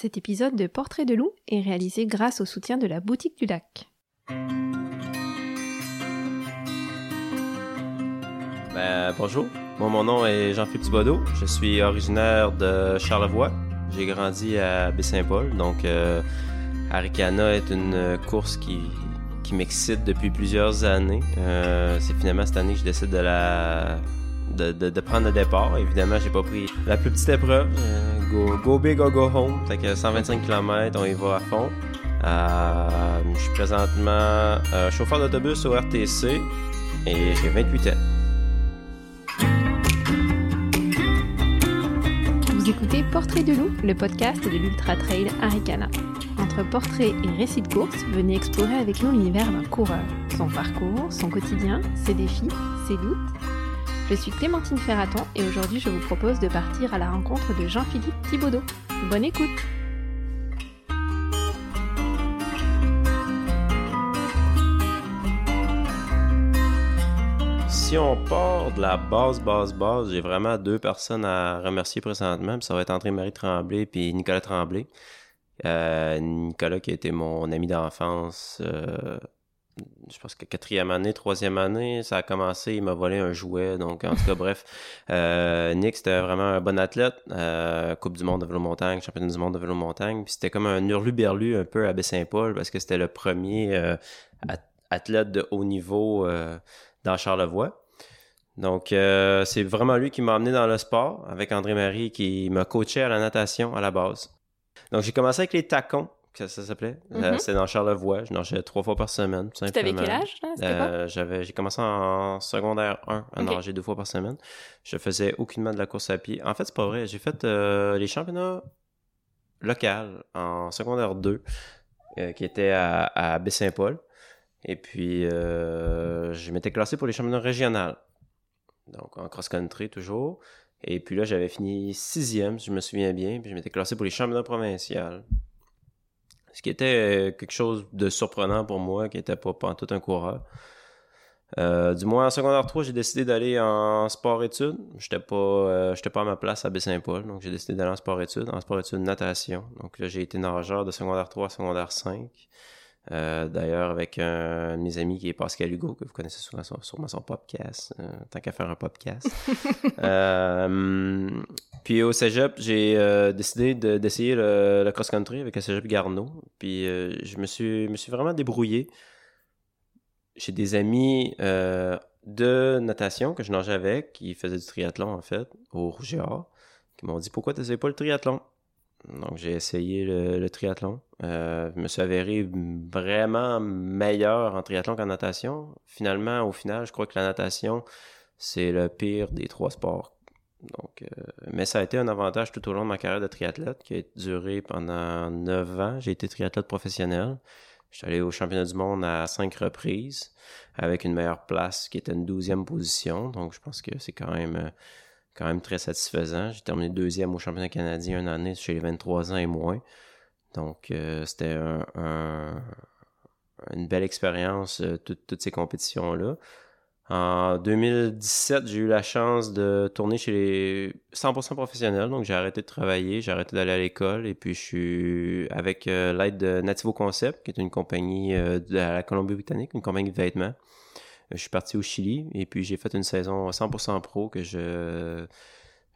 Cet épisode de Portrait de loup est réalisé grâce au soutien de la boutique du lac. Ben, bonjour, mon nom est Jean-Philippe Thibodeau, je suis originaire de Charlevoix. J'ai grandi à Baie-Saint-Paul, donc euh, Aricana est une course qui, qui m'excite depuis plusieurs années. Euh, c'est finalement cette année que je décide de la de, prendre le départ. Évidemment, j'ai pas pris la plus petite épreuve. Euh, go, go big or go home. Fait que 125 km, on y va à fond. Euh, je suis présentement euh, chauffeur d'autobus au RTC et j'ai 28 ans. Vous écoutez Portrait de loup, le podcast de l'Ultra Trail Aricana. Entre portraits et récits de course, venez explorer avec nous l'univers d'un coureur, son parcours, son quotidien, ses défis, ses doutes. Je suis Clémentine Ferraton et aujourd'hui je vous propose de partir à la rencontre de Jean-Philippe Thibaudot. Bonne écoute Si on part de la base, base, base, j'ai vraiment deux personnes à remercier présentement. ça va être André-Marie Tremblay puis Nicolas Tremblay. Euh, Nicolas qui a été mon ami d'enfance, euh, je pense que quatrième année, troisième année, ça a commencé, il m'a volé un jouet. Donc, en tout cas, bref, euh, Nick, c'était vraiment un bon athlète. Euh, coupe du monde de vélo-montagne, championnat du monde de vélo-montagne. Puis c'était comme un hurlu-berlu un peu à Baie-Saint-Paul parce que c'était le premier euh, athlète de haut niveau dans Charlevoix. Donc, c'est vraiment lui qui m'a amené dans le sport avec André-Marie qui m'a coaché à la natation à la base. Donc, j'ai commencé avec les tacons, que ça s'appelait? Euh, Mhm. c'est dans Charlevoix. Je nageais trois fois par semaine. Tu avais quel âge? Euh, j'avais, j'ai commencé en secondaire 1 à Ok. nager deux fois par semaine. Je faisais aucunement de la course à pied. En fait, c'est pas vrai. J'ai fait euh, les championnats locaux en secondaire 2 euh, qui étaient à, à Baie-Saint-Paul. Et puis, je m'étais classé pour les championnats régionaux. Donc, en cross-country toujours. Et puis là, j'avais fini sixième, si je me souviens bien. Puis je m'étais classé pour les championnats provinciaux. Ce qui était euh, quelque chose de surprenant pour moi, qui était pas, pas tout un coureur. Euh, du moins en secondaire 3, j'ai décidé d'aller en sport-études. J'étais pas, euh, j'étais pas à ma place à Baie-Saint-Paul, donc j'ai décidé d'aller en sport-études, en sport-études natation. Donc là, j'ai été nageur de secondaire 3 à secondaire 5. Euh, D'ailleurs, avec un de mes amis qui est Pascal Hugo, que vous connaissez sûrement son, sûrement son podcast, tant qu'à faire un podcast. Puis au cégep, j'ai euh, décidé de- d'essayer le, cross-country avec le cégep Garneau. Puis euh, je me suis, me suis vraiment débrouillé. J'ai des amis euh, de natation que je nageais avec, qui faisaient du triathlon en fait, au Rouge qui m'ont dit pourquoi tu n'essayes pas le triathlon? Donc j'ai essayé le, le triathlon. Je me suis avéré vraiment meilleur en triathlon qu'en natation. Finalement, au final, je crois que la natation, c'est le pire des trois sports. Donc, euh, mais ça a été un avantage tout au long de ma carrière de triathlète qui a duré pendant 9 ans. J'ai été triathlète professionnel. Je suis allé au championnat du monde à cinq reprises avec une meilleure place qui était une douzième position. Donc, je pense que c'est quand même, euh, très satisfaisant. J'ai terminé deuxième au championnat canadien une année chez les 23 ans et moins. Donc, euh, c'était un, un- une belle expérience, toutes ces compétitions-là. En 2017, j'ai eu la chance de tourner chez les 100% professionnels, donc j'ai arrêté de travailler, j'ai arrêté d'aller à l'école, et puis je suis avec euh, l'aide de Nativo Concept, qui est une compagnie euh, de la Colombie-Britannique, une compagnie de vêtements. Euh, Je suis parti au Chili, et puis j'ai fait une saison 100% pro que je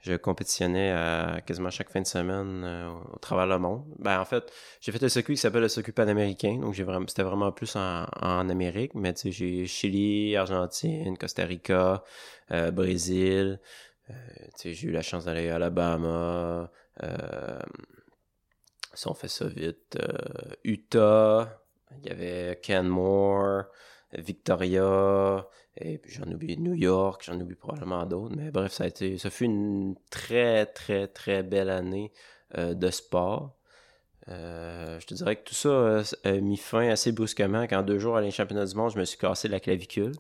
je compétitionnais à quasiment chaque fin de semaine euh, au travers le monde. Ben, en fait, j'ai fait un circuit qui s'appelle le circuit panaméricain, donc j'ai vraiment, c'était vraiment plus en, Amérique, mais tu sais, j'ai Chili, Argentine, Costa Rica, euh, Brésil, euh, tu sais, j'ai eu la chance d'aller à Alabama, euh, si on fait ça vite, euh, Utah, il y avait Canmore, Victoria, et puis j'en oublie New York, j'en oublie probablement d'autres. Mais bref, ça a été, ça fut une très, très, très belle année euh, de sport. Euh, je te dirais que tout ça euh, a mis fin assez brusquement quand deux jours à les championnats du monde, je me suis cassé la clavicule.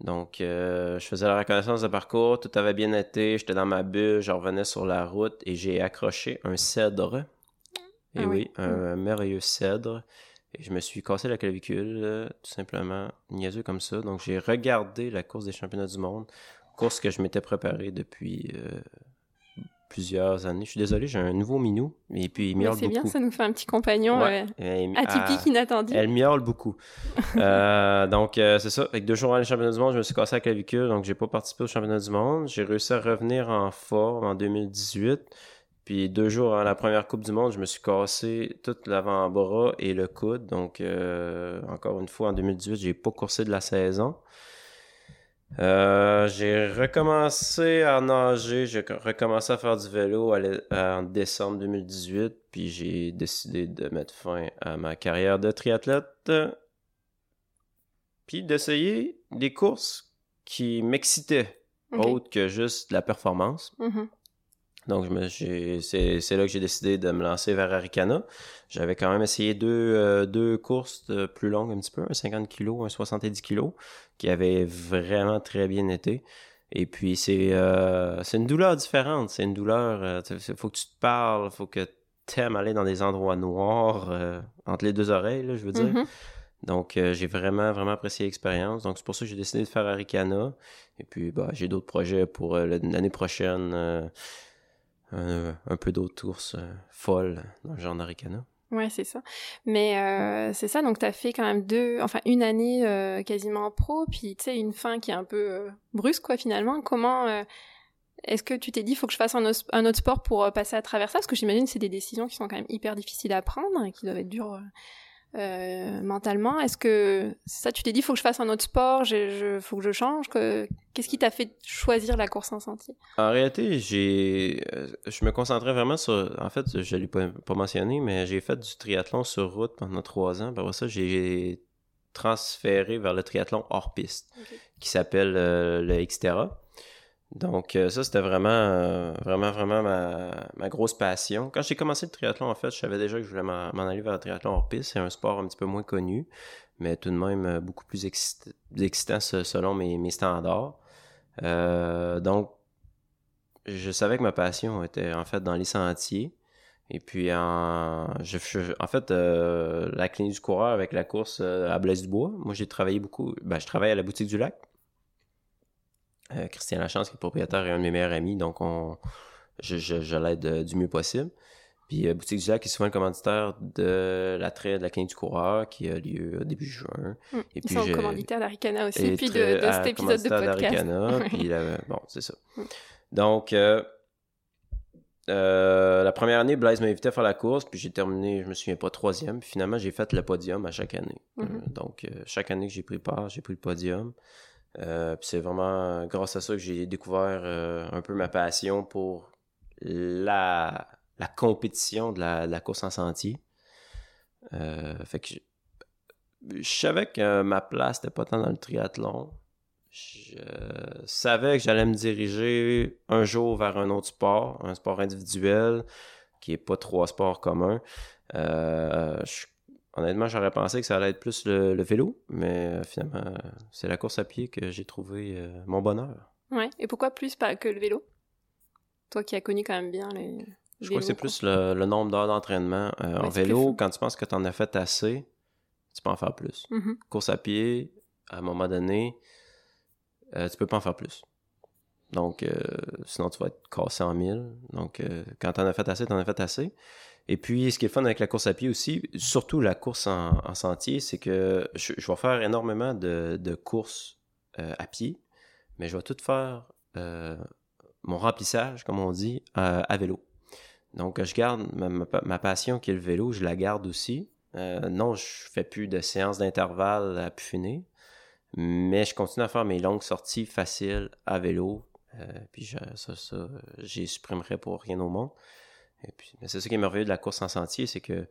Donc, euh, je faisais la reconnaissance de parcours, tout avait bien été, j'étais dans ma bulle, je revenais sur la route et j'ai accroché un cèdre. Et Ah oui, oui. un merveilleux cèdre. Et je me suis cassé la clavicule, euh, tout simplement, niaiseux comme ça. Donc, j'ai regardé la course des championnats du monde, course que je m'étais préparé depuis euh, plusieurs années. Je suis désolé, j'ai un nouveau minou, et puis il miaule beaucoup. C'est bien, ça nous fait un petit compagnon Ouais. euh, atypique, ah, inattendu. Elle miaule beaucoup. Donc, c'est ça. Avec deux jours avant les championnats du monde, je me suis cassé la clavicule, donc j'ai pas participé aux championnats du monde. J'ai réussi à revenir en forme en 2018. Puis deux jours avant la première Coupe du Monde, je me suis cassé tout l'avant-bras et le coude. Donc, euh, encore une fois, en 2018, j'ai pas coursé de la saison. Euh, j'ai recommencé à nager, j'ai recommencé à faire du vélo en décembre 2018, puis j'ai décidé de mettre fin à ma carrière de triathlète, puis d'essayer des courses qui m'excitaient, autre que juste la performance. Mhm. Donc, c'est là que j'ai décidé de me lancer vers Aricana. J'avais quand même essayé deux, euh, deux courses de plus longues un petit peu, un 50 kg, un 70 kg, qui avaient vraiment très bien été. Et puis, c'est euh, une douleur différente. C'est une douleur, il faut que tu te parles, faut que tu aimes aller dans des endroits noirs, euh, entre les deux oreilles, là, je veux dire. Mhm. Donc, euh, j'ai vraiment, vraiment apprécié l'expérience. Donc, c'est pour ça que j'ai décidé de faire Aricana. Et puis, bah, j'ai d'autres projets pour euh, l'année prochaine. euh, un, un peu d'autres courses euh, folles dans le genre d'Aricana. Ouais, c'est ça. Mais euh, c'est ça, donc t'as fait quand même deux, enfin une année euh, quasiment en pro, puis tu sais une fin qui est un peu euh, brusque quoi finalement. Comment euh, est-ce que tu t'es dit faut que je fasse un, un autre sport pour euh, passer à travers ça? Parce que j'imagine que c'est des décisions qui sont quand même hyper difficiles à prendre et qui doivent être dures euh, mentalement. Est-ce que ça tu t'es dit faut que je fasse un autre sport, j'ai, je, faut que je change que... Qu'est-ce qui t'a fait choisir la course en sentier? En réalité, j'ai, euh, je me concentrais vraiment sur. En fait, je ne l'ai pas, pas mentionné, mais j'ai fait du triathlon sur route pendant trois ans. Après ça, j'ai transféré vers le triathlon hors piste, qui s'appelle euh, le Xterra. Donc, euh, ça, c'était vraiment, euh, vraiment, vraiment ma, grosse passion. Quand j'ai commencé le triathlon, en fait, je savais déjà que je voulais m'en aller vers le triathlon hors piste. C'est un sport un petit peu moins connu, mais tout de même euh, beaucoup plus excit- excitant se- selon mes, standards. Donc, je savais que ma passion était en fait dans les sentiers. Et puis, en, je, en fait, la clinique du coureur avec la course à Blaise-du-Bois, moi, j'ai travaillé beaucoup. Ben, je travaille à la boutique du lac. Euh, Christian Lachance, qui est propriétaire et un de mes meilleurs amis, donc on, je, je, je l'aide euh, du mieux possible. Puis euh, Boutique du Lac est souvent le commanditaire de l'attrait de la clinique du coureur qui a lieu au début juin. Mm. Et Ils puis sont j'ai- commanditaires d'Aricana aussi, et puis de, à cet épisode de podcast. puis la- bon, c'est ça. Mm. Donc, la première année, Blaise m'a invité à faire la course, puis j'ai terminé, je me souviens pas, troisième. Puis finalement, j'ai fait le podium à chaque année. Euh, donc, chaque année que j'ai pris part, j'ai pris le podium. Euh, c'est vraiment grâce à ça que j'ai découvert euh, un peu ma passion pour la, compétition de la, course en sentier. Euh, fait je, savais que ma place n'était pas tant dans le triathlon. Je savais que j'allais me diriger un jour vers un autre sport, un sport individuel qui est pas trois sports communs. Honnêtement, j'aurais pensé que ça allait être plus le, le vélo, mais euh, finalement, euh, c'est la course à pied que j'ai trouvé euh, mon bonheur. Ouais. Et pourquoi plus pas que le vélo? Toi qui as connu quand même bien les. Je crois que c'est plus le, le nombre d'heures d'entraînement. Euh, en Ouais, vélo, quand tu penses que tu en as fait assez, tu peux en faire plus. Mhm. Course à pied, à un moment donné, euh, tu peux pas en faire plus. Donc, euh, sinon, tu vas être cassé en mille. Donc, quand tu en as fait assez, tu en as fait assez. Et puis, ce qui est fun avec la course à pied aussi, surtout la course en, en sentier, c'est que je, vais faire énormément de, courses euh, à pied, mais je vais tout faire euh, mon remplissage, comme on dit, euh, à vélo. Donc, je garde ma, passion qui est le vélo, je la garde aussi. Non, je fais plus de séances d'intervalle à pu finir, mais je continue à faire mes longues sorties faciles à vélo. Puis ça, ça, j'y supprimerai pour rien au monde. Et puis, mais c'est ça qui est merveilleux de la course en sentier, c'est que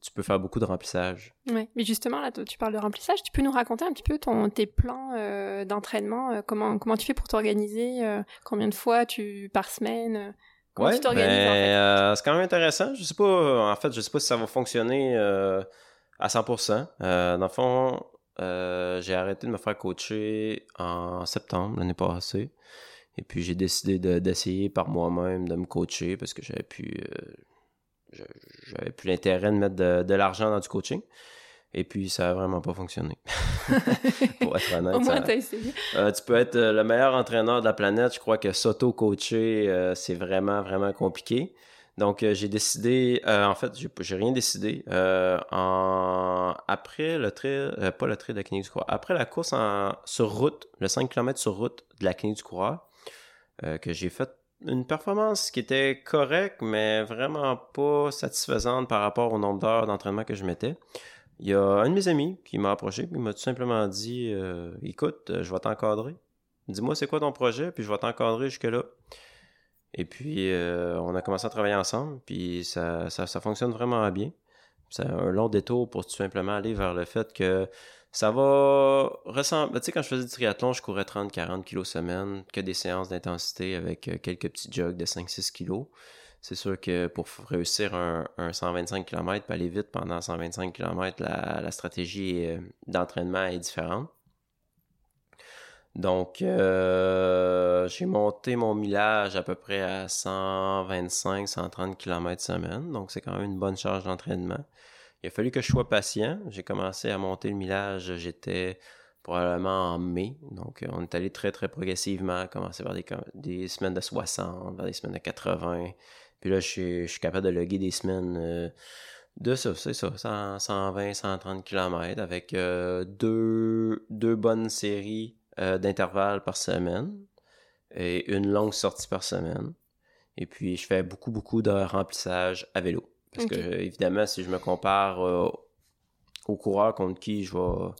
tu peux faire beaucoup de remplissage. Ouais. Mais justement, là, tu parles de remplissage. Tu peux nous raconter un petit peu ton, tes plans euh, d'entraînement euh, comment, comment tu fais pour t'organiser euh, Combien de fois tu par semaine Comment Ouais, tu t'organises ben, en fait c'est quand même intéressant. Je sais pas, en fait, je sais pas si ça va fonctionner à 100%. Euh, dans le fond, j'ai arrêté de me faire coacher en septembre l'année passée. Et puis j'ai décidé de- d'essayer par moi-même de me coacher parce que j'avais plus, euh, j'avais plus l'intérêt de mettre de, de l'argent dans du coaching. Et puis ça a vraiment pas fonctionné. pour être honnête. Au moins, ça- t'as essayé. Euh, tu peux être euh, le meilleur entraîneur de la planète. Je crois que s'auto-coacher, euh, c'est vraiment, vraiment compliqué. Donc, euh, j'ai décidé, euh, en fait, j'ai j'ai rien décidé. Euh, en, après le trail, pas le trail de la clinique du coureur, après la course en, sur route, le 5 km sur route de la clinique du coureur, euh, que j'ai fait une performance qui était correcte, mais vraiment pas satisfaisante par rapport au nombre d'heures d'entraînement que je mettais. Il y a un de mes amis qui m'a approché et il m'a tout simplement dit euh, Écoute, euh, je vais t'encadrer. Dis-moi c'est quoi ton projet, puis je vais t'encadrer jusque-là. Et puis on a commencé à travailler ensemble, puis ça, ça fonctionne vraiment bien. C'est un long détour pour tout simplement aller vers le fait que ça va ressembler. Tu sais, quand je faisais du triathlon, je courais 30-40 kilos semaine, que des séances d'intensité avec euh, quelques petits jogs de 5-6 kilos. C'est sûr que pour réussir un, un 125 km, puis aller vite pendant 125 km, la, la stratégie euh, d'entraînement est différente. Donc, euh, j'ai monté mon millage à peu près à 125-130 km semaine. Donc, c'est quand même une bonne charge d'entraînement. Il a fallu que je sois patient. J'ai commencé à monter le millage, j'étais probablement en mai. Donc, euh, on est allé très, très progressivement, commencé vers des, des semaines de 60, vers des semaines de 80. Puis là, je suis, capable de loguer des semaines euh, de ça, c'est ça, 100, 120, 130 km avec euh, deux, deux bonnes séries d'intervalles par semaine et une longue sortie par semaine. Et puis, je fais beaucoup, beaucoup de remplissage à vélo. Parce que, euh, évidemment, si je me compare euh, aux coureurs contre qui je vais,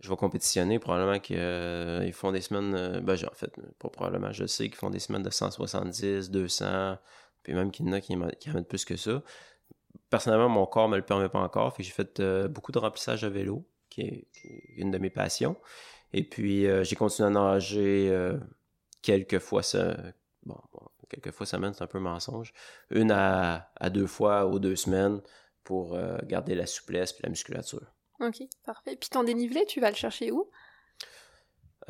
je vais compétitionner, probablement qu'ils font des semaines, euh, ben, j'ai- en fait, pas probablement, je sais qu'ils font des semaines de 170, 200, puis même qu'il y en a qui, en- qui en mettent plus que ça. Personnellement, mon corps me le permet pas encore, fait j'ai fait euh, beaucoup de remplissage à vélo, qui est, qui est une de mes passions. Et puis, euh, j'ai continué à nager euh, quelques fois ça. Bon, bon, quelques fois semaine, c'est un peu mensonge. Une à, à deux fois ou deux semaines pour euh, garder la souplesse et la musculature. Ok, parfait. Puis ton dénivelé, tu vas le chercher où?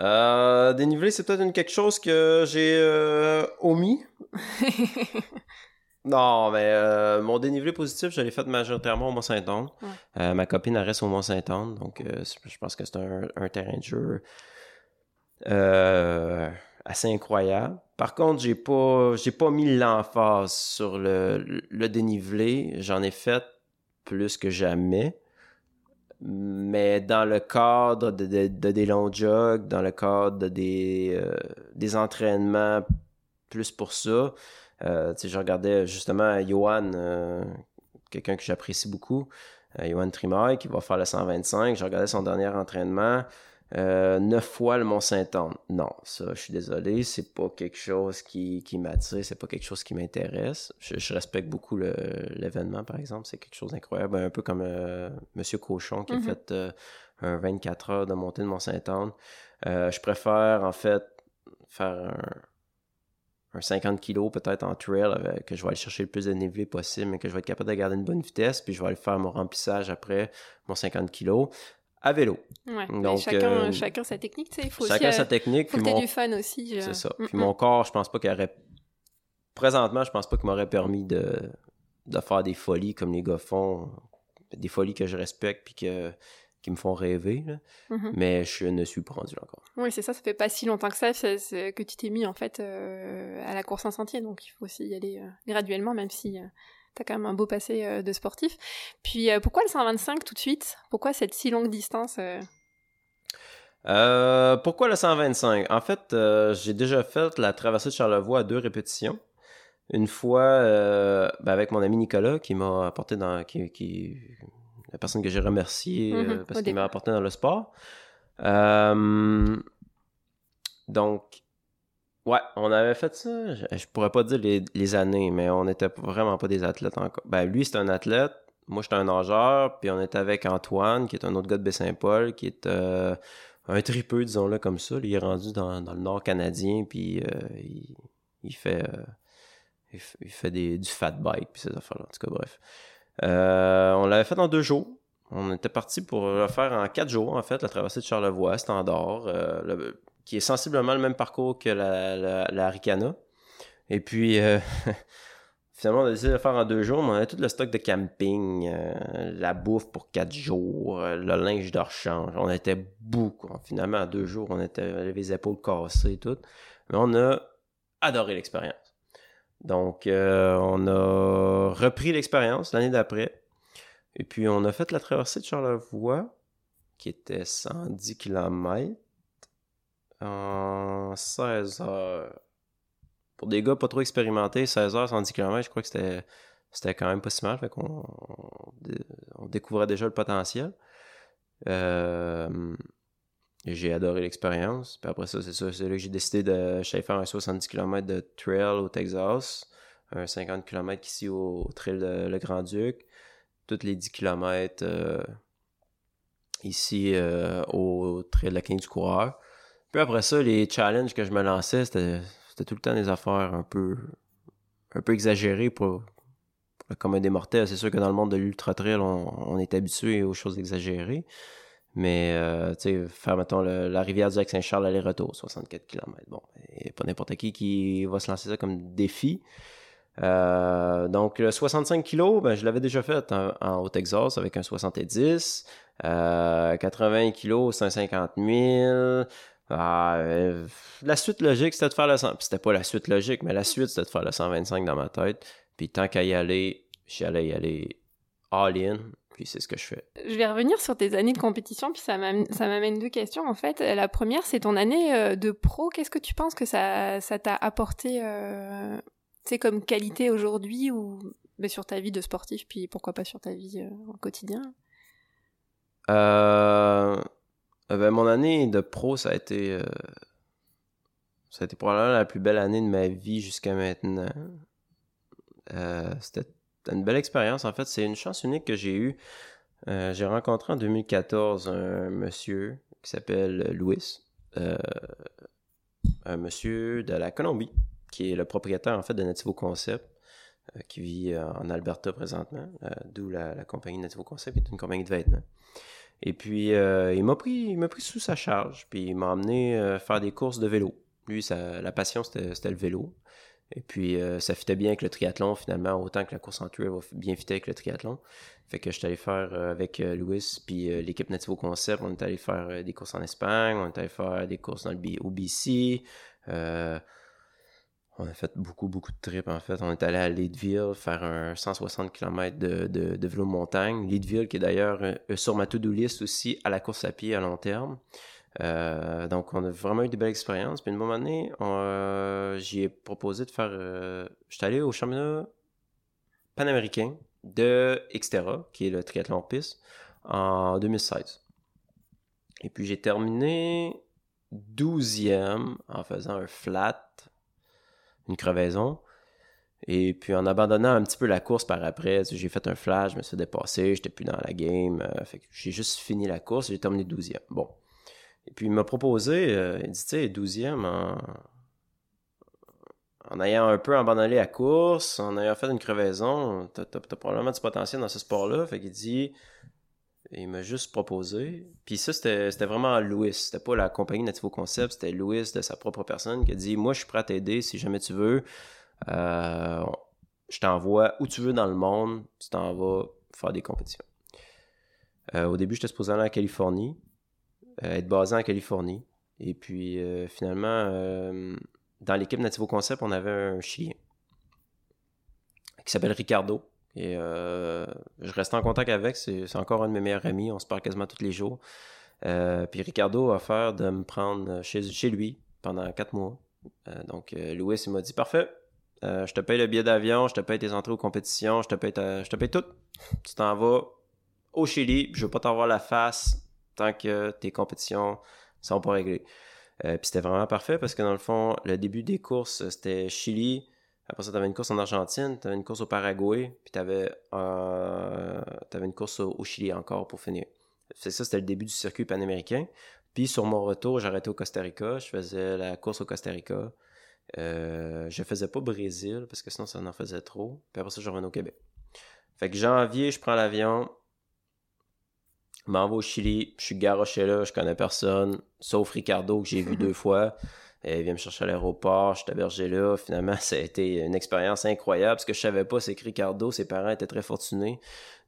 Euh, dénivelé, c'est peut-être une quelque chose que j'ai euh, omis. Non, mais euh, mon dénivelé positif, je l'ai fait majoritairement au Mont-Saint-Anne. Ouais. Ma copine elle reste au Mont-Saint-Anne, donc je pense que c'est un, un terrain de jeu assez incroyable. Par contre, j'ai pas j'ai pas mis l'emphase sur le, le dénivelé. J'en ai fait plus que jamais. Mais dans le cadre de, de- de des longs jogs, dans le cadre de des, euh, des entraînements plus pour ça, euh, je regardais justement Johan, euh, quelqu'un que j'apprécie beaucoup, Johan Trimaille, qui va faire le 125. Je regardais son dernier entraînement. Euh, neuf fois le Mont-Saint-Anne. Non, ça, je suis désolé, c'est pas quelque chose qui, qui m'attire, c'est pas quelque chose qui m'intéresse. Je, je respecte beaucoup l'événement, par exemple, c'est quelque chose d'incroyable. Un peu comme euh, Monsieur Cochon qui a fait euh, un 24 heures de montée de Mont-Saint-Anne. Euh, je préfère, en fait, faire un, un 50 kg peut-être en trail, avec- que je vais aller chercher le plus de dénivelé possible, mais que je vais être capable de garder une bonne vitesse, puis je vais aller faire mon remplissage après mon 50 kg à vélo. Ouais. Donc, chacun, euh, chacun sa technique, tu sais. Il faut Chacun aussi, sa euh, technique. faut que mon- du fun aussi. C'est ça. Mm, Puis mm. mon corps, je pense pas qu'il aurait. Présentement, je pense pas qu'il m'aurait permis de, de faire des folies comme les gars font. Des folies que je respecte puis que, qui me font rêver. là. Mhm. Mais je ne suis pas rendu là encore. Oui, c'est ça, ça fait pas si longtemps que ça que tu t'es mis en fait euh, à la course en sentier, donc il faut aussi y aller euh, graduellement, même si t'as quand même un beau passé euh, de sportif. Puis euh, pourquoi le 125 tout de suite? Pourquoi cette si longue distance euh? Pourquoi le 125? En fait, euh, j'ai déjà fait la traversée de Charlevoix à deux répétitions. Une fois euh, ben, avec mon ami Nicolas qui m'a apporté dans. Qui, qui- la personne que j'ai remerciée Mhm, parce qu'il m'a apporté dans le sport. Donc, ouais, on avait fait ça. Je, je pourrais pas dire les, années, mais on n'était vraiment pas des athlètes encore. Ben, lui, c'est un athlète. Moi, j'étais un nageur. Puis on était avec Antoine, qui est un autre gars de Baie-Saint-Paul, qui est euh, un tripeux, disons-le comme ça. Il est rendu dans, dans le nord canadien, puis euh, il, il fait. euh, il, fait des, du fat bike, puis ces affaires-là. En tout cas, bref. On l'avait fait en deux jours. On était parti pour le faire en quatre jours, en fait, la traversée de Charlevoix, standard, le- qui est sensiblement le même parcours que la, la, Ricana. Et puis, euh, finalement, on a décidé de le faire en deux jours, mais on avait tout le stock de camping, euh, la bouffe pour quatre jours, euh, le linge de rechange. On était beaucoup. Finalement, en deux jours, on était les épaules cassées et tout. Mais on a adoré l'expérience. Donc, on a repris l'expérience l'année d'après. Et puis, on a fait la traversée de Charlevoix, qui était 110 km en 16 heures. Pour des gars pas trop expérimentés, 16 heures, 110 km, je crois que c'était, c'était quand même pas si mal. Fait qu'on on découvrait déjà le potentiel. Euh, j'ai adoré l'expérience. Puis après ça, c'est ça, c'est là que j'ai décidé de faire un 70 km de trail au Texas, un 50 km ici au, trail de Le Grand-Duc, toutes les 10 km euh, ici euh, au trail de la King du Coureur. Puis après ça, les challenges que je me lançais, c'était, tout le temps des affaires un peu, un peu exagérées pour, comme un des mortels. C'est sûr que dans le monde de l'ultra trail, on, est habitué aux choses exagérées. Mais, euh, tu sais, faire, mettons, la rivière du Lac-Saint-Charles aller-retour, 64 km. Bon, et pas n'importe qui qui va se lancer ça comme défi. Euh, donc, le 65 kg, ben, je l'avais déjà fait en, au Texas avec un 70. Euh, 80 kg, 150 000. La suite logique, c'était de faire le 100. C'était pas la suite logique, mais la suite, c'était de faire le 125 dans ma tête. Puis tant qu'à y aller, j'allais y aller all-in puis c'est ce que je fais. Je vais revenir sur tes années de compétition, puis ça m'amène deux questions en fait. La première, c'est ton année euh, de pro. Qu'est-ce que tu penses que ça t'a apporté, euh, comme qualité aujourd'hui ou mais sur ta vie de sportif, puis pourquoi pas sur ta vie euh, au quotidien? Euh, ben, Mon année de pro, ça a été, ça a été probablement la plus belle année de ma vie jusqu'à maintenant. C'était une belle expérience. En fait, c'est une chance unique que j'ai eue. Euh, j'ai rencontré en 2014 un monsieur qui s'appelle Louis, euh, un monsieur de la Colombie, qui est le propriétaire en fait de Nativo Concept, euh, qui vit en Alberta présentement, d'où la, compagnie Nativo Concept, est une compagnie de vêtements. Et puis, il m'a pris, pris sous sa charge, puis il m'a emmené faire des courses de vélo. Lui, sa, la passion, c'était le vélo. Et puis, euh, ça fitait bien avec le triathlon, finalement, autant que la course en trail va bien fitter avec le triathlon. Fait que je suis allé faire euh, avec euh, Louis, puis l'équipe Nativo Concept, on est allé faire des courses en Espagne, on est allé faire des courses dans le B au BC. On a fait beaucoup, beaucoup de trips, en fait. On est allé à Leadville faire un 160 km de, de, de montagne. Leadville, qui est d'ailleurs sur ma to-do list aussi à la course à pied à long terme. Euh, donc, on a vraiment eu des belles expériences. Puis, une bonne année, euh, j'y ai proposé de faire. Euh, je suis allé au championnat panaméricain de Xterra, qui est le triathlon piste, en 2016. Et puis, j'ai terminé 12e en faisant un flat, une crevaison. Et puis en abandonnant un petit peu la course par après, j'ai fait un flash, je me suis dépassé, j'étais plus dans la game. j'ai juste fini la course j'ai terminé 12e. Bon, et puis il m'a proposé, euh, il dit, tu sais, 12e en, en ayant un peu abandonné la course, en ayant fait une crevaison, t'as, as, probablement du potentiel dans ce sport-là. Fait qu'il dit, il m'a juste proposé. Puis ça, c'était, vraiment Louis. C'était pas la compagnie Nativo Concept, c'était Louis de sa propre personne qui a dit, moi, je suis prêt à t'aider si jamais tu veux. Euh, je t'envoie où tu veux dans le monde, tu t'en vas faire des compétitions. Euh, au début, j'étais supposé aller en Californie. Euh, être basé en Californie. Et puis finalement, dans l'équipe Nativo Concept, on avait un Chilien qui s'appelle Ricardo. Et je reste en contact avec, c'est encore un de mes meilleurs amis, on se parle quasiment tous les jours. puis Ricardo a offert de me prendre chez, chez lui pendant quatre mois. donc Louis, il m'a dit Parfait, je te paye le billet d'avion, je te paye tes entrées aux compétitions, je te paye, je te paye tout. Tu t'en vas au Chili, je veux pas t'avoir la face tant que tes compétitions sont pas réglées. Euh, puis c'était vraiment parfait parce que dans le fond, le début des courses, c'était Chili. Après ça, tu avais une course en Argentine, tu avais une course au Paraguay, puis tu avais, euh, une course au, Chili encore pour finir. C'est ça, c'était le début du circuit panaméricain. Puis sur mon retour, j'arrêtais au Costa Rica, je faisais la course au Costa Rica. Euh, je faisais pas Brésil parce que sinon ça en faisait trop. Puis après ça, je revenais au Québec. Fait que janvier, je prends l'avion, m'en vais au Chili, je suis garoché là, je connais personne, sauf Ricardo que j'ai vu deux fois. Elle vient me chercher à l'aéroport, je suis hébergé là. Finalement, ça a été une expérience incroyable. Ce que je savais pas, c'est que Ricardo, ses parents étaient très fortunés.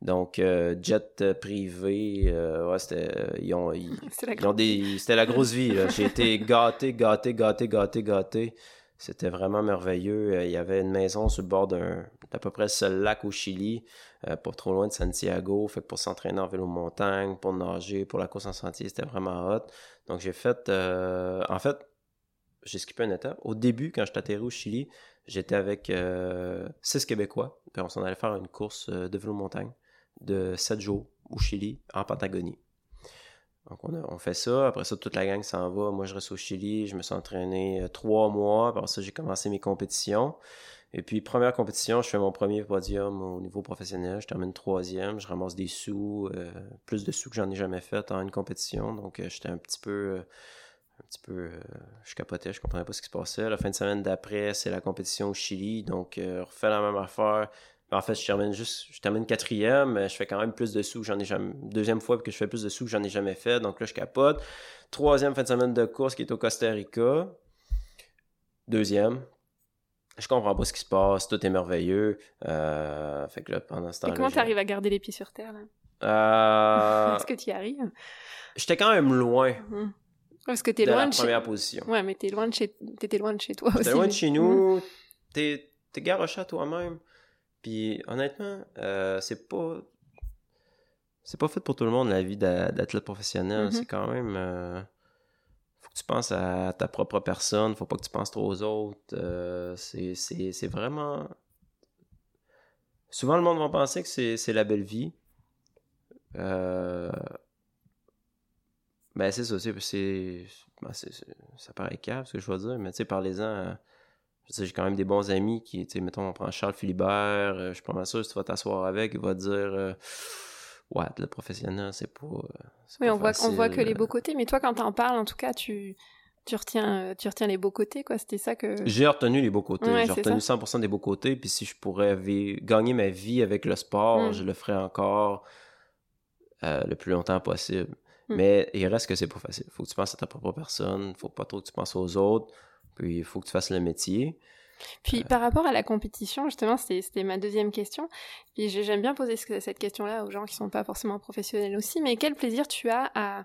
Donc, euh, jet privé, euh, ouais, c'était, ils ont, ils, ils ont des, c'était la grosse vie. J'ai été gâté, gâté, gâté, gâté, gâté. C'était vraiment merveilleux. Euh, Il y avait une maison sur le bord d'un, d'à peu près seul lac au Chili, euh, pas trop loin de Santiago. Fait que pour s'entraîner en vélo montagne, pour nager, pour la course en sentier, c'était vraiment hot. Donc, j'ai fait, euh, en fait, j'ai skippé une étape. Au début, quand je suis atterri au Chili, j'étais avec euh, six Québécois. Puis on s'en allait faire une course euh, de vélo montagne de sept jours au Chili, en Patagonie. Donc on, fait ça. Après ça, toute la gang s'en va. Moi, je reste au Chili. Je me suis entraîné euh, trois mois. Après ça, j'ai commencé mes compétitions. Et puis, première compétition, je fais mon premier podium au niveau professionnel. Je termine troisième. Je ramasse des sous, euh, plus de sous que j'en ai jamais fait en une compétition. Donc, j'étais un petit peu... un petit peu... euh, je capotais, je comprenais pas ce qui se passait. La fin de semaine d'après, c'est la compétition au Chili. Donc, euh, on refait la même affaire. En fait, je termine juste... Je termine quatrième, mais je fais quand même plus de sous que j'en ai jamais... Deuxième fois que je fais plus de sous que j'en ai jamais fait. Donc là, je capote. Troisième fin de semaine de course qui est au Costa Rica. Deuxième. Je comprends pas ce qui se passe, tout est merveilleux. Euh, fait que là, pendant ce Et temps-là. comment t'arrives à garder les pieds sur terre là? Euh, Est-ce que tu y arrives? J'étais quand même loin Mhm. Parce que t'es loin la de chez... position. Ouais, mais t'es loin de chez... t'étais loin de chez toi aussi. T'es loin de chez nous, t'es t'es garoché à toi-même. Puis honnêtement, euh, c'est pas. C'est pas fait pour tout le monde la vie d'a- d'athlète professionnel. Mhm. C'est quand même. euh, faut que tu penses à ta propre personne, faut pas que tu penses trop aux autres. euh, c'est- c'est c'est vraiment. Souvent, le monde va penser que c'est c'est la belle vie. Euh, Ben, c'est ça, c'est. c'est- ben, ça paraît cave, ce que je veux dire, mais tu sais, parlez-en. à- dire, j'ai quand même des bons amis qui, tu sais, mettons, on prend Charles Philibert, euh, je suis pas mal sûr, si tu vas t'asseoir avec, il va te dire. euh, ouais, le professionnel, c'est pas. euh, Oui, pas on voit, on voit que les euh. beaux côtés, mais toi, quand t'en parles, en tout cas, tu, tu, retiens, euh, tu retiens les beaux côtés, quoi. C'était ça que. J'ai retenu les beaux côtés. Ouais, J'ai retenu 100% des beaux côtés. Puis si je pourrais gagner ma vie avec le sport, Mm. je le ferais encore euh, le plus longtemps possible. Mm. Mais il reste que c'est pas facile. Faut que tu penses à ta propre personne. Faut pas trop que tu penses aux autres. Puis il faut que tu fasses le métier. Puis Euh. par rapport à la compétition, justement, c'était ma deuxième question. Puis j'ai- j'aime bien poser ce- cette question-là aux gens qui sont pas forcément professionnels aussi. Mais quel plaisir tu as à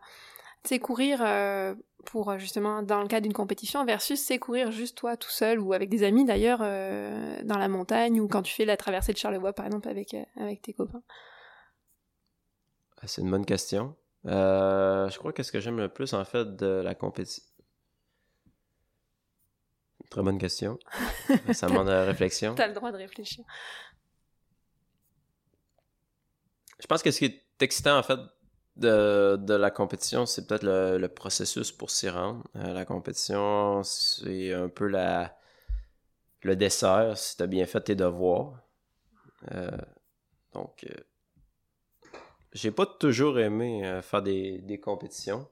sais, courir euh, pour euh, justement dans le cadre d'une compétition versus c'est courir juste toi tout seul ou avec des amis d'ailleurs euh, dans la montagne ou quand tu fais la traversée de Charlevoix par exemple avec euh, avec tes copains? Ah, C'est une bonne question. Euh, je crois que ce que j'aime le plus en fait de la compétition. Très bonne question. Ça demande de la réflexion. T'as le droit de réfléchir. Je pense que ce qui est excitant, en fait, de, de la compétition, c'est peut-être le, le processus pour s'y rendre. Euh, la compétition, c'est un peu la, le dessert, si tu as bien fait tes devoirs. Euh, donc, j'ai pas toujours aimé euh, faire des, des compétitions.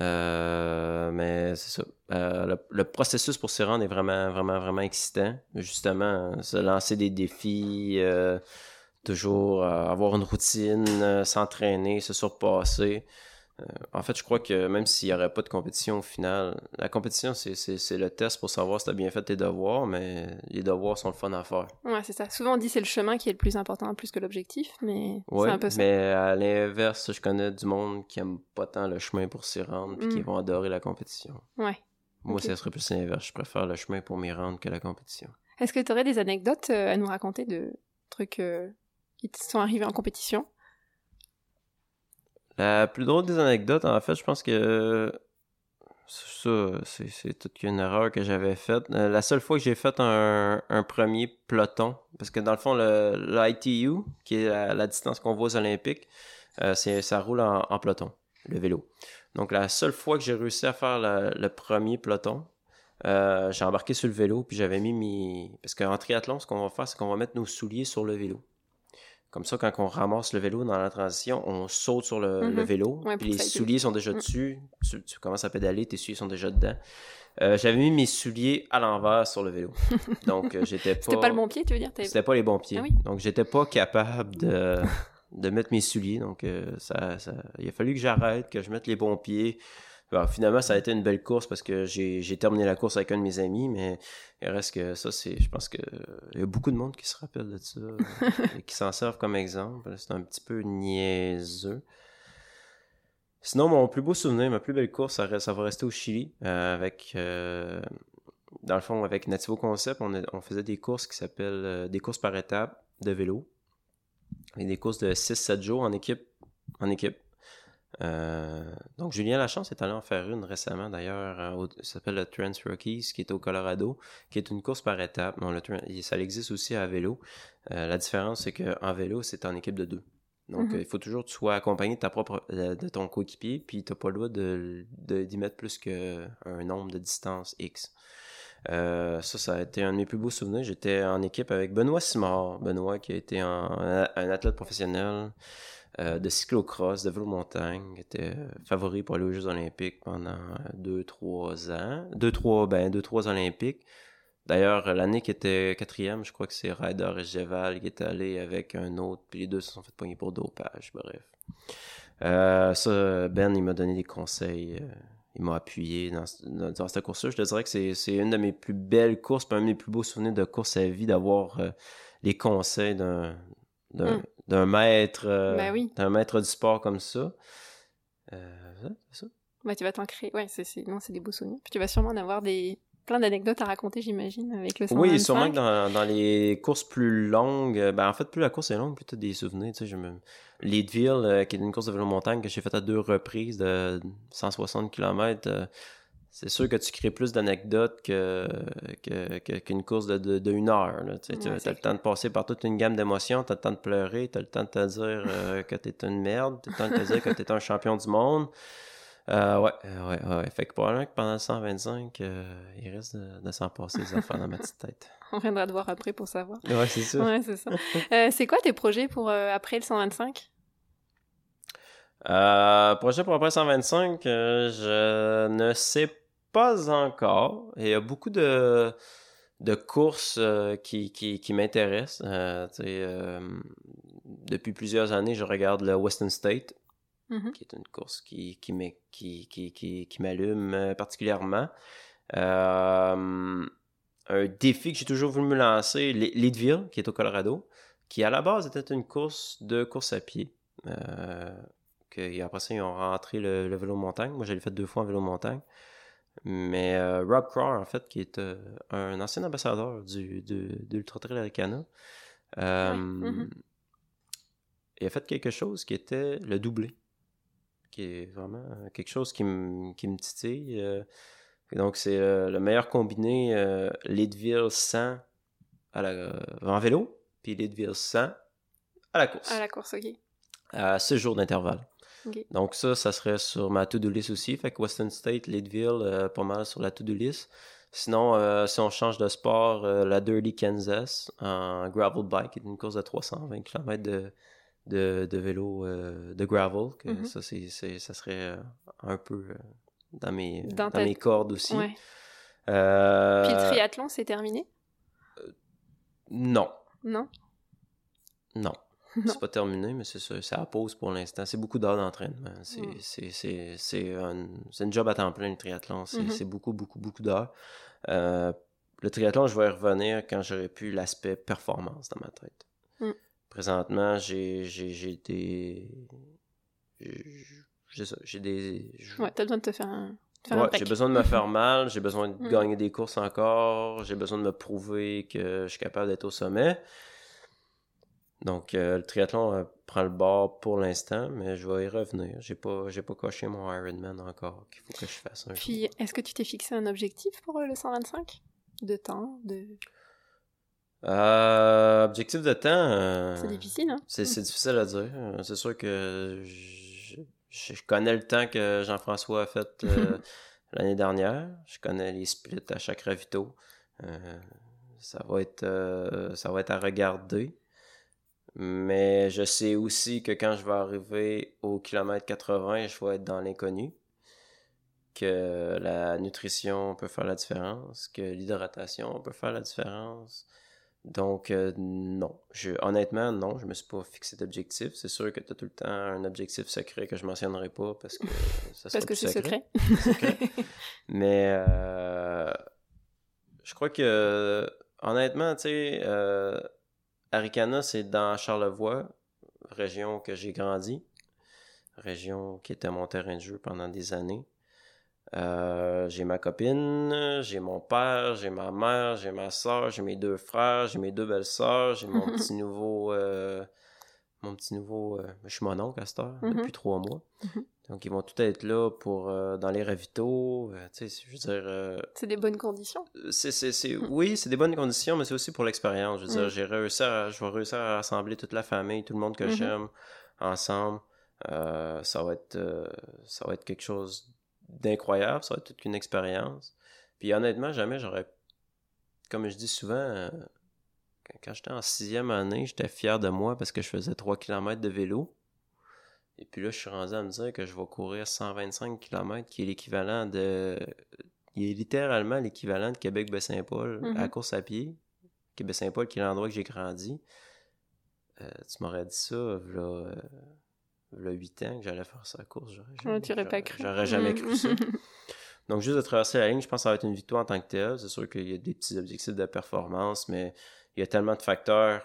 Euh, mais c'est ça. Euh, le, le processus pour s'y rendre est vraiment, vraiment, vraiment excitant. Justement, se lancer des défis, toujours avoir une routine, s'entraîner, se surpasser. Euh, en fait, je crois que même s'il n'y aurait pas de compétition au final, la compétition, c'est, le test pour savoir si tu as bien fait tes devoirs, mais les devoirs sont le fun à faire. Ouais, c'est ça. Souvent on dit c'est le chemin qui est le plus important plus que l'objectif, mais Ouais, c'est un peu ça. mais à l'inverse, je connais du monde qui aime pas tant le chemin pour s'y rendre, puis qui Mm. vont adorer la compétition. Ouais. Moi, ça serait plus l'inverse. Je préfère le chemin pour m'y rendre que la compétition. Est-ce que tu aurais des anecdotes euh, à nous raconter de trucs euh, qui te sont arrivés en compétition? La plus drôle des anecdotes, en fait, je pense que ça, c'est, toute qu'une erreur que j'avais faite. Euh, la seule fois que j'ai fait un, premier peloton, parce que dans le fond, le, l'ITU, qui est la, distance qu'on voit aux Olympiques, euh, ça roule en, peloton, le vélo. Donc, la seule fois que j'ai réussi à faire le premier peloton, euh, j'ai embarqué sur le vélo, puis j'avais mis mes... Parce qu'en triathlon, ce qu'on va faire, c'est qu'on va mettre nos souliers sur le vélo. Comme ça, quand on ramasse le vélo dans la transition, on saute sur le, Mhm. le vélo, Ouais, puis les souliers sont déjà Mm. dessus. Tu, tu commences à pédaler, tes souliers sont déjà dedans. Euh, j'avais mis mes souliers à l'envers sur le vélo. Donc, euh, j'étais pas... C'était pas le bon pied, tu veux dire? C'était pas les bons pieds. Ah oui. Donc, j'étais pas capable de, de mettre mes souliers. Donc, euh, ça, ça- il a fallu que j'arrête, que je mette les bons pieds. Finalement, ça a été une belle course parce que j'ai terminé la course avec un de mes amis, mais il reste que ça, c'est. Je pense qu'il y a beaucoup de monde qui se rappelle de ça et qui s'en servent comme exemple. C'est un petit peu niaiseux. Sinon, mon plus beau souvenir, ma plus belle course, ça, va rester au Chili euh, avec. Euh, dans le fond, avec Nativo Concept, on, faisait des courses qui s'appellent euh, des courses par étapes de vélo. Et des courses de 6-7 jours en équipe. En équipe. Euh, donc, Julien Lachance est allé en faire une récemment, d'ailleurs. Euh, ça s'appelle le Trans Rockies, qui est au Colorado, qui est une course par étapes. Bon, ça existe aussi à vélo. Euh, la différence, c'est qu'en vélo, c'est en équipe de deux. Donc, mhm. il faut toujours que tu sois accompagné de, ta propre, de ton coéquipier, puis tu n'as pas le droit d'y de, d'y mettre plus qu'un nombre de distances X. ça, ça a été un de mes plus beaux souvenirs. J'étais en équipe avec Benoît Simard. Benoît qui a été un athlète professionnel, euh, de cyclocross, de vélo montagne, était euh, favori pour aller aux Jeux olympiques pendant 2-3 ans. 2-3 ben, deux, trois Olympiques. D'ailleurs, l'année qui était quatrième, je crois que c'est Ryder Geval qui est allé avec un autre, puis les deux se sont fait pogner pour dopage, bref. Euh, ça, Ben, il m'a donné des conseils, il m'a appuyé dans, cette course-là. Je te dirais que c'est une de mes plus belles courses, pas un de mes plus beaux souvenirs de course à vie, d'avoir les conseils d'un mm d'un maître, euh, ben d'un maître du sport comme ça. Euh, ça. Tu vas t'en créer. Ouais, c'est, non, c'est des beaux souvenirs. Puis tu vas sûrement en avoir des plein d'anecdotes à raconter, j'imagine, avec le 125. Oui, sûrement que dans, dans, les courses plus longues, euh, ben en fait, plus la course est longue, plus tu as des souvenirs. Tu sais, je me... Leadville, qui est une course de vélo montagne que j'ai faite à deux reprises de 160 km, c'est sûr que tu crées plus d'anecdotes que, qu'une course de, de, une heure. Tu as le temps de passer par toute une gamme d'émotions, tu as le temps de pleurer, tu as le temps de te dire euh, que tu es une merde, tu as le temps de te dire que tu es un champion du monde. Euh, ouais, ouais, ouais. Fait que probablement que pendant le 125, euh, il reste de, s'en passer des enfants dans ma petite tête. On viendra te voir après pour savoir. Ouais, c'est ça. Ouais, c'est ça. c'est quoi tes projets pour après le 125? projet pour après le 125, je ne sais pas encore. Il y a beaucoup de, de courses euh, qui, qui, m'intéressent. Euh, euh, depuis plusieurs années, je regarde le Western State, mm-hmm. qui est une course qui, qui, qui, qui, qui m'allume particulièrement. un défi que j'ai toujours voulu me lancer, Leadville, qui est au Colorado, qui à la base était une course de course à pied. que, après ça, ils ont rentré le, le vélo montagne. Moi, j'avais fait deux fois en vélo montagne. Mais euh, Rob Craw, en fait, qui est euh, un ancien ambassadeur du, de, d'Ultra Trail Americana, euh, mm-hmm. il a fait quelque chose qui était le doublé, qui est vraiment quelque chose qui, me, qui me titille. donc, c'est le meilleur combiné Leadville 100 à la, en vélo, puis Leadville 100 à la course. À la course, ok. À 6 jours d'intervalle. Donc ça, ça serait sur ma to-do list aussi. Fait que Western State, Leadville, euh, pas mal sur la to-do list. Sinon, euh, si on change de sport, euh, la Dirty Kansas en gravel bike, est une course de 320 km de, de, de vélo de gravel. Mm-hmm. Ça, c'est, ça serait un peu dans, mes, dans, mes cordes aussi. Puis le triathlon, c'est terminé? non. Non? Non. C'est pas terminé, mais c'est ça. Ça pause pour l'instant. C'est beaucoup d'heures d'entraînement. C'est mm. c'est un, une job à temps plein, le triathlon. C'est mm-hmm. beaucoup, beaucoup, beaucoup d'heures. Euh, le triathlon, je vais y revenir quand j'aurai plus l'aspect performance dans ma tête. Mm. Présentement, j'ai. J'ai ça. J'ai des. Ouais, t'as besoin de te faire un. Ouais, j'ai besoin de me faire mal, j'ai besoin de mm. gagner des courses encore, j'ai besoin de me prouver que je suis capable d'être au sommet. Donc, euh, le triathlon euh, prend le bord pour l'instant, mais je vais y revenir. J'ai pas, j'ai pas coché mon Ironman encore, qu'il faut que je fasse un Puis, est-ce que tu t'es fixé un objectif pour euh, le 125 De temps de... objectif de temps... c'est difficile, hein? C'est, difficile à dire. C'est sûr que je, connais le temps que Jean-François a fait l'année dernière. Je connais les splits à chaque ravito. ça va être ça va être à regarder. Mais je sais aussi que quand je vais arriver au kilomètre 80, je vais être dans l'inconnu. Que la nutrition peut faire la différence, que l'hydratation peut faire la différence. Donc, euh, non. Je, honnêtement, non, je me suis pas fixé d'objectif. C'est sûr que tu as tout le temps un objectif secret que je mentionnerai pas parce que ça Parce que c'est secret. secret. Mais euh, je crois que, honnêtement, tu sais, euh, Aricana, c'est dans Charlevoix, région que j'ai grandi, région qui était mon terrain de jeu pendant des années. Euh, j'ai ma copine, j'ai mon père, j'ai ma mère, j'ai ma soeur, j'ai mes deux frères, j'ai mes deux belles sœurs, j'ai mon petit nouveau. euh, mon petit nouveau. euh, je suis mon oncle à cette heure, Mhm. depuis trois mois. Mhm. Donc, ils vont tout être là pour dans les ravitaux. euh, tu sais, je veux dire. euh, C'est des bonnes conditions. c'est, c'est, c'est- oui, c'est des bonnes conditions, mais c'est aussi pour l'expérience. Je veux dire, Mm. j'ai réussi à, je vais réussir à rassembler toute la famille, tout le monde que Mhm. j'aime ensemble. Euh, ça va être, euh, ça va être quelque chose d'incroyable. Ça va être toute une expérience. Puis honnêtement, jamais j'aurais, comme je dis souvent, euh, quand, quand j'étais en sixième année, j'étais fier de moi parce que je faisais 3 km de vélo. Et puis là, je suis rendu à me dire que je vais courir 125 km, qui est l'équivalent de il est littéralement l'équivalent de Québec-Baie-Saint-Paul Mhm. à course à pied. Québec-Saint-Paul, qui est l'endroit que j'ai grandi. Euh, tu m'aurais dit ça, là, v'là 8 ans que j'allais faire sa course. J'aurais Ouais, jamais, aurais j'aurais- cru. Jamais cru ça. Donc, juste de traverser la ligne, je pense que ça va être une victoire en tant que telle. C'est sûr qu'il y a des petits objectifs de performance, mais il y a tellement de facteurs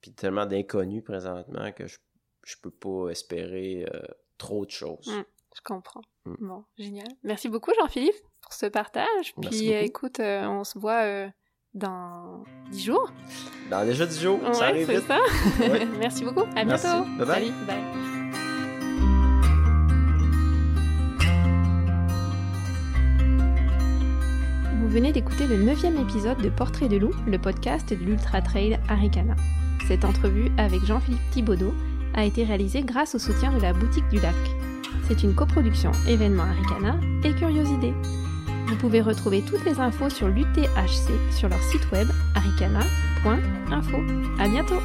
puis tellement d'inconnus présentement que je, je peux pas espérer euh, trop de choses. Mm. Je comprends. Mm. Bon, génial. Merci beaucoup, Jean-Philippe, pour ce partage. Merci Puis, euh, écoute, euh, on se voit euh, dans 10 jours. Dans déjà 10 jours, ça Ouais, arrive c'est vite. ça. Ouais. Merci beaucoup. À Merci. bientôt. Bye bye. Salut. Bye. Vous venez d'écouter le neuvième épisode de Portrait de loup, le podcast de l'Ultra Trail Aricana. Cette entrevue avec Jean-Philippe Thibaudot a été réalisée grâce au soutien de la Boutique du Lac. C'est une coproduction événement Aricana et Curiosité. Vous pouvez retrouver toutes les infos sur l'UTHC sur leur site web aricana.info. À bientôt!